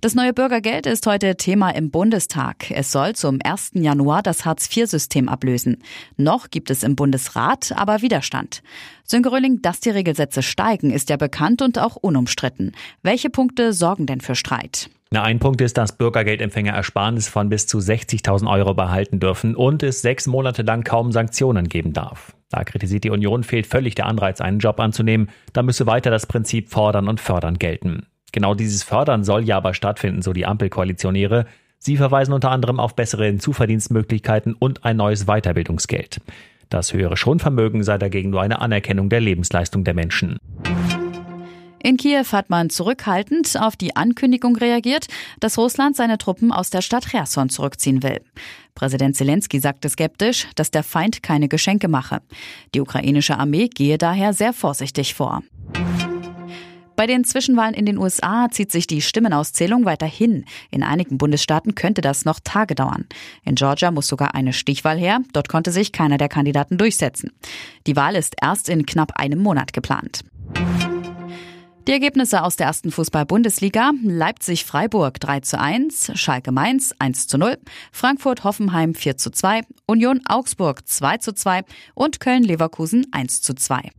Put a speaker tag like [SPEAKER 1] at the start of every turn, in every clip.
[SPEAKER 1] Das neue Bürgergeld ist heute Thema im Bundestag. Es soll zum 1. Januar das Hartz-IV-System ablösen. Noch gibt es im Bundesrat aber Widerstand. Sönke dass die Regelsätze steigen, ist ja bekannt und auch unumstritten. Welche Punkte sorgen denn für Streit?
[SPEAKER 2] Na, ein Punkt ist, dass Bürgergeldempfänger Ersparnis von bis zu 60.000 Euro behalten dürfen und es sechs Monate lang kaum Sanktionen geben darf. Da kritisiert die Union, fehlt völlig der Anreiz, einen Job anzunehmen. Da müsse weiter das Prinzip Fordern und Fördern gelten. Genau dieses Fördern soll ja aber stattfinden, so die Ampelkoalitionäre. Sie verweisen unter anderem auf bessere Zuverdienstmöglichkeiten und ein neues Weiterbildungsgeld. Das höhere Schonvermögen sei dagegen nur eine Anerkennung der Lebensleistung der Menschen.
[SPEAKER 1] In Kiew hat man zurückhaltend auf die Ankündigung reagiert, dass Russland seine Truppen aus der Stadt Cherson zurückziehen will. Präsident Zelensky sagte skeptisch, dass der Feind keine Geschenke mache. Die ukrainische Armee gehe daher sehr vorsichtig vor. Bei den Zwischenwahlen in den USA zieht sich die Stimmenauszählung weiter hin. In einigen Bundesstaaten könnte das noch Tage dauern. In Georgia muss sogar eine Stichwahl her. Dort konnte sich keiner der Kandidaten durchsetzen. Die Wahl ist erst in knapp einem Monat geplant. Die Ergebnisse aus der ersten Fußball-Bundesliga. Leipzig-Freiburg 3 zu 1, Schalke-Mainz 1 zu 0, Frankfurt-Hoffenheim 4 zu 2, Union Augsburg 2 zu 2 und Köln-Leverkusen 1 zu 2.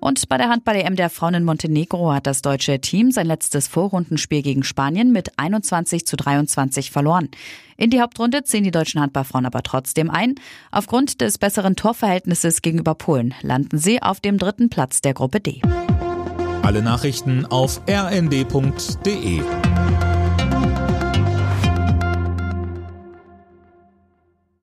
[SPEAKER 1] Und bei der Handball-EM der Frauen in Montenegro hat das deutsche Team sein letztes Vorrundenspiel gegen Spanien mit 21 zu 23 verloren. In die Hauptrunde ziehen die deutschen Handballfrauen aber trotzdem ein. Aufgrund des besseren Torverhältnisses gegenüber Polen landen sie auf dem dritten Platz der Gruppe D.
[SPEAKER 3] Alle Nachrichten auf rnd.de